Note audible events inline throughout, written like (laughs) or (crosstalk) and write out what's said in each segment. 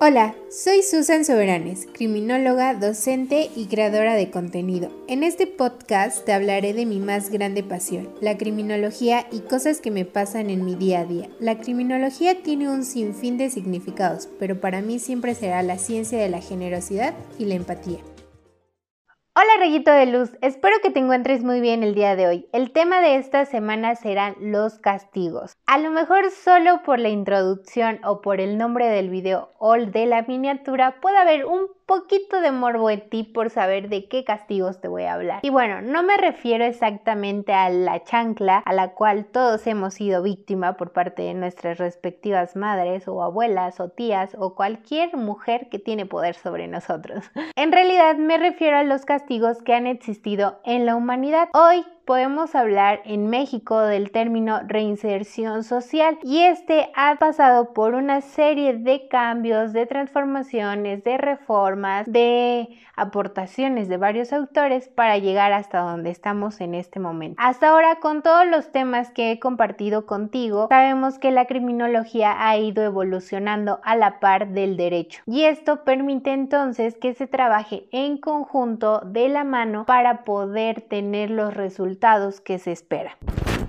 Hola, soy Susan Soberanes, criminóloga, docente y creadora de contenido. En este podcast te hablaré de mi más grande pasión, la criminología y cosas que me pasan en mi día a día. La criminología tiene un sinfín de significados, pero para mí siempre será la ciencia de la generosidad y la empatía. Hola rayito de luz, espero que te encuentres muy bien el día de hoy. El tema de esta semana serán los castigos. A lo mejor solo por la introducción o por el nombre del video o de la miniatura puede haber un poquito de morbo en ti por saber de qué castigos te voy a hablar. Y bueno, no me refiero exactamente a la chancla a la cual todos hemos sido víctima por parte de nuestras respectivas madres o abuelas o tías o cualquier mujer que tiene poder sobre nosotros. (laughs) en realidad me refiero a los castigos que han existido en la humanidad. Hoy podemos hablar en México del término reinserción social y este ha pasado por una serie de cambios, de transformaciones, de reformas, de aportaciones de varios autores para llegar hasta donde estamos en este momento. Hasta ahora con todos los temas que he compartido contigo, sabemos que la criminología ha ido evolucionando a la par del derecho y esto permite entonces que se trabaje en conjunto de la mano para poder tener los resultados que se espera.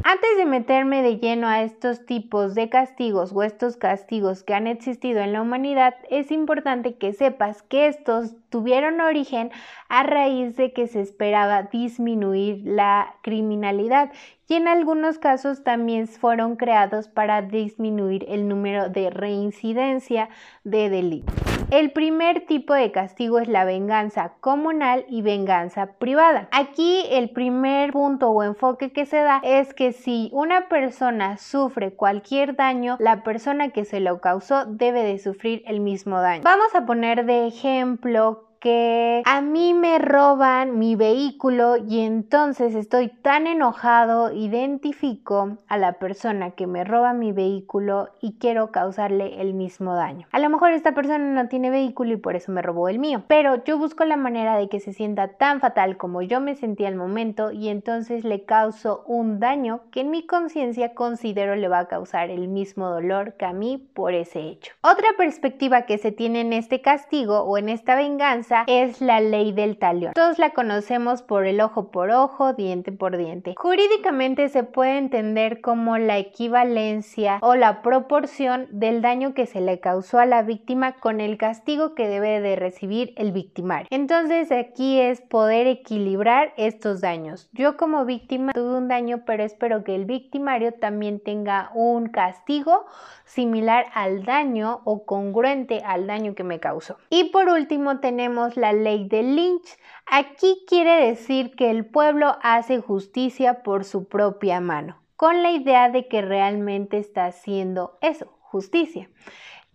Antes de meterme de lleno a estos tipos de castigos o estos castigos que han existido en la humanidad, es importante que sepas que estos tuvieron origen a raíz de que se esperaba disminuir la criminalidad y en algunos casos también fueron creados para disminuir el número de reincidencia de delitos. El primer tipo de castigo es la venganza comunal y venganza privada. Aquí el primer punto o enfoque que se da es que si una persona sufre cualquier daño, la persona que se lo causó debe de sufrir el mismo daño. Vamos a poner de ejemplo que a mí me roban mi vehículo y entonces estoy tan enojado, identifico a la persona que me roba mi vehículo y quiero causarle el mismo daño. A lo mejor esta persona no tiene vehículo y por eso me robó el mío, pero yo busco la manera de que se sienta tan fatal como yo me sentí al momento y entonces le causo un daño que en mi conciencia considero le va a causar el mismo dolor que a mí por ese hecho. Otra perspectiva que se tiene en este castigo o en esta venganza es la ley del talión. Todos la conocemos por el ojo por ojo, diente por diente. Jurídicamente se puede entender como la equivalencia o la proporción del daño que se le causó a la víctima con el castigo que debe de recibir el victimario. Entonces aquí es poder equilibrar estos daños. Yo como víctima tuve un daño, pero espero que el victimario también tenga un castigo similar al daño o congruente al daño que me causó. Y por último tenemos la ley de Lynch. Aquí quiere decir que el pueblo hace justicia por su propia mano, con la idea de que realmente está haciendo eso, justicia.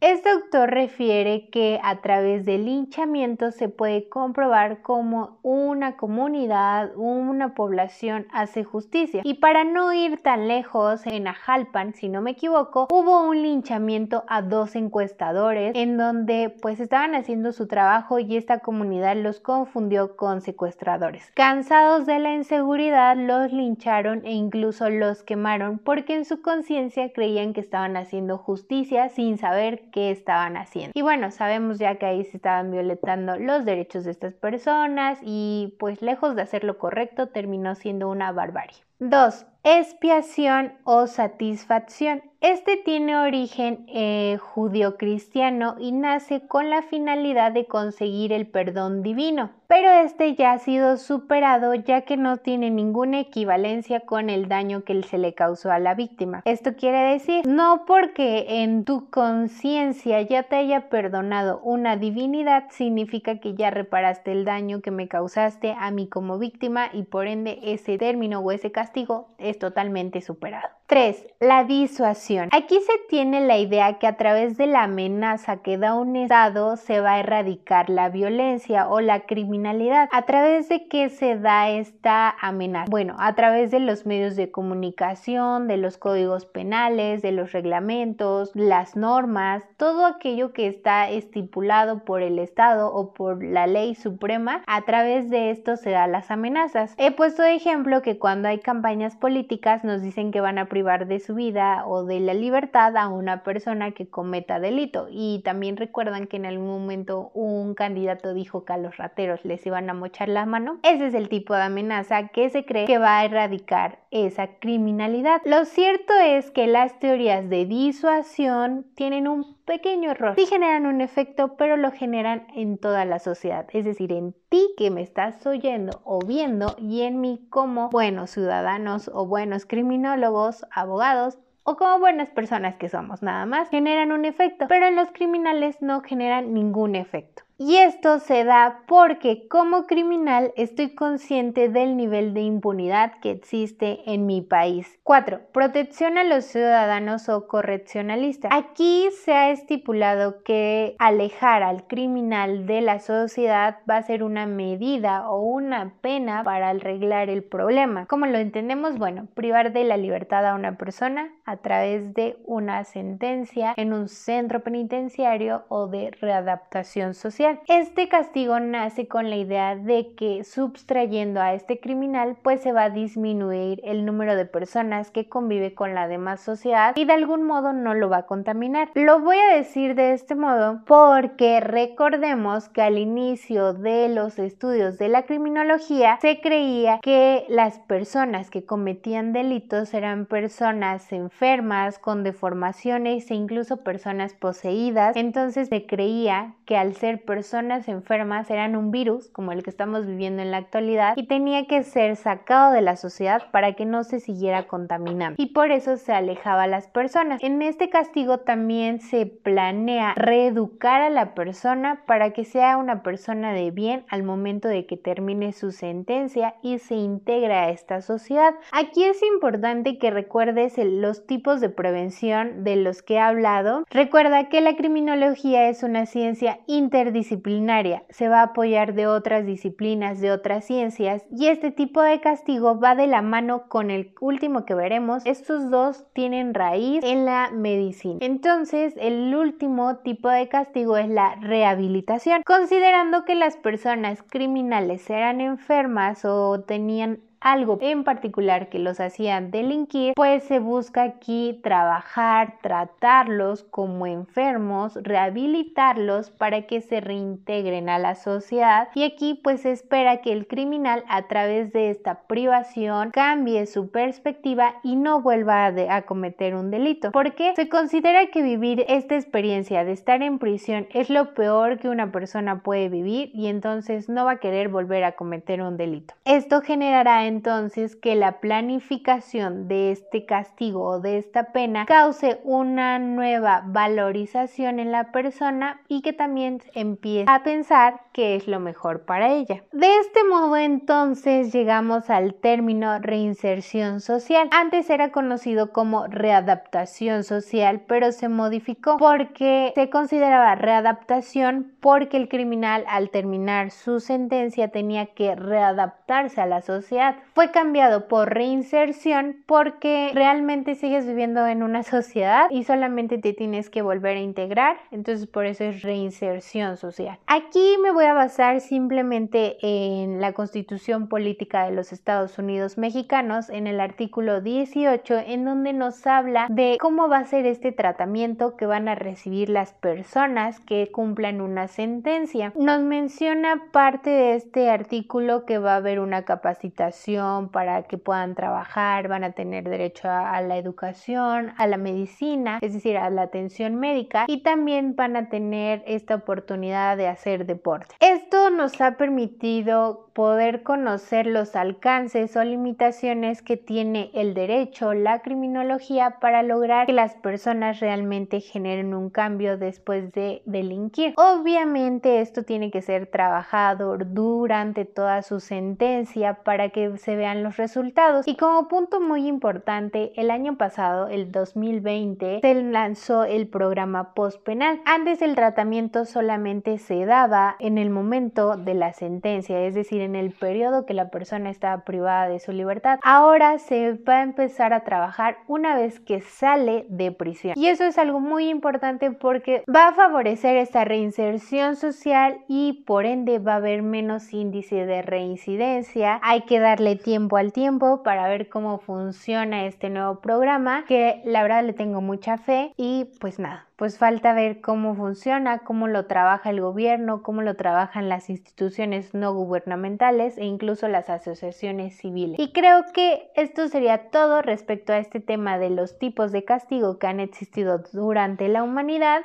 Este autor refiere que a través del linchamiento se puede comprobar cómo una comunidad, una población hace justicia. Y para no ir tan lejos, en Ajalpan, si no me equivoco, hubo un linchamiento a dos encuestadores en donde pues estaban haciendo su trabajo y esta comunidad los confundió con secuestradores. Cansados de la inseguridad, los lincharon e incluso los quemaron porque en su conciencia creían que estaban haciendo justicia sin saber qué estaban haciendo. Y bueno, sabemos ya que ahí se estaban violentando los derechos de estas personas y pues lejos de hacer lo correcto terminó siendo una barbarie. 2. Expiación o satisfacción. Este tiene origen eh, judío-cristiano y nace con la finalidad de conseguir el perdón divino, pero este ya ha sido superado ya que no tiene ninguna equivalencia con el daño que se le causó a la víctima. Esto quiere decir, no porque en tu conciencia ya te haya perdonado una divinidad significa que ya reparaste el daño que me causaste a mí como víctima y por ende ese término o ese castigo es totalmente superado. 3. La disuasión. Aquí se tiene la idea que a través de la amenaza que da un Estado se va a erradicar la violencia o la criminalidad. ¿A través de qué se da esta amenaza? Bueno, a través de los medios de comunicación, de los códigos penales, de los reglamentos, las normas, todo aquello que está estipulado por el Estado o por la ley suprema, a través de esto se da las amenazas. He puesto de ejemplo que cuando hay campañas políticas nos dicen que van a privar de su vida o de la libertad a una persona que cometa delito y también recuerdan que en algún momento un candidato dijo que a los rateros les iban a mochar la mano. Ese es el tipo de amenaza que se cree que va a erradicar esa criminalidad. Lo cierto es que las teorías de disuasión tienen un pequeño error. Sí generan un efecto, pero lo generan en toda la sociedad, es decir, en ti que me estás oyendo o viendo y en mí como buenos ciudadanos o buenos criminólogos, abogados o como buenas personas que somos nada más, generan un efecto, pero en los criminales no generan ningún efecto. Y esto se da porque como criminal estoy consciente del nivel de impunidad que existe en mi país. 4. Protección a los ciudadanos o correccionalistas. Aquí se ha estipulado que alejar al criminal de la sociedad va a ser una medida o una pena para arreglar el problema. ¿Cómo lo entendemos? Bueno, privar de la libertad a una persona a través de una sentencia en un centro penitenciario o de readaptación social este castigo nace con la idea de que subtrayendo a este criminal pues se va a disminuir el número de personas que convive con la demás sociedad y de algún modo no lo va a contaminar. Lo voy a decir de este modo porque recordemos que al inicio de los estudios de la criminología se creía que las personas que cometían delitos eran personas enfermas con deformaciones e incluso personas poseídas. Entonces se creía que al ser personas personas enfermas eran un virus como el que estamos viviendo en la actualidad y tenía que ser sacado de la sociedad para que no se siguiera contaminando y por eso se alejaba a las personas. En este castigo también se planea reeducar a la persona para que sea una persona de bien al momento de que termine su sentencia y se integre a esta sociedad. Aquí es importante que recuerdes los tipos de prevención de los que he hablado. Recuerda que la criminología es una ciencia interdisciplinaria disciplinaria, se va a apoyar de otras disciplinas, de otras ciencias y este tipo de castigo va de la mano con el último que veremos. Estos dos tienen raíz en la medicina. Entonces, el último tipo de castigo es la rehabilitación. Considerando que las personas criminales eran enfermas o tenían algo en particular que los hacían delinquir, pues se busca aquí trabajar, tratarlos como enfermos, rehabilitarlos para que se reintegren a la sociedad. Y aquí pues se espera que el criminal a través de esta privación cambie su perspectiva y no vuelva a, a cometer un delito. Porque se considera que vivir esta experiencia de estar en prisión es lo peor que una persona puede vivir y entonces no va a querer volver a cometer un delito. Esto generará entonces que la planificación de este castigo o de esta pena cause una nueva valorización en la persona y que también empiece a pensar que es lo mejor para ella. De este modo entonces llegamos al término reinserción social. Antes era conocido como readaptación social, pero se modificó porque se consideraba readaptación porque el criminal al terminar su sentencia tenía que readaptarse a la sociedad fue cambiado por reinserción porque realmente sigues viviendo en una (laughs) sociedad y solamente te tienes que volver a integrar, entonces por eso es reinserción social. Aquí me voy a basar simplemente en la constitución política de los Estados Unidos mexicanos, en el artículo 18, en donde nos habla de cómo va a ser este tratamiento que van a recibir las personas que cumplan una sentencia. Nos menciona parte de este artículo que va a haber una capacitación para que puedan trabajar, van a tener derecho a, la educación, a la medicina, es decir, a la atención médica y también van a tener esta oportunidad de hacer deporte. Esto nos ha permitido poder conocer los alcances o limitaciones que tiene el derecho, la criminología para lograr que las personas realmente generen un cambio después de delinquir. Obviamente esto tiene que ser trabajado durante toda su sentencia para que se vean los resultados. Y como punto muy importante, el año pasado, el 2020, se lanzó el programa postpenal. Antes el tratamiento solamente se daba en el momento de la sentencia, es decir, en el periodo que la persona estaba privada de su libertad. Ahora se va a empezar a trabajar una vez que sale de prisión. Y eso es algo muy importante porque va a favorecer esta reinserción social y por ende va a haber menos índice de reincidencia. Hay que tiempo al tiempo para ver cómo funciona este nuevo programa que la verdad le tengo mucha fe y pues nada pues falta ver cómo funciona, cómo lo trabaja el gobierno, cómo lo trabajan las instituciones no gubernamentales e incluso las asociaciones civiles. Y creo que esto sería todo respecto a este tema de los tipos de castigo que han existido durante la humanidad.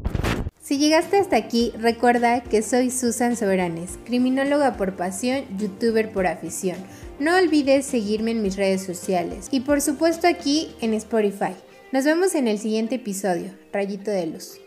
Si llegaste hasta aquí, recuerda que soy Susan Soberanes, criminóloga por pasión, youtuber por afición. No olvides seguirme en mis redes sociales y por supuesto aquí en Spotify. Nos vemos en el siguiente episodio. Rayito de luz.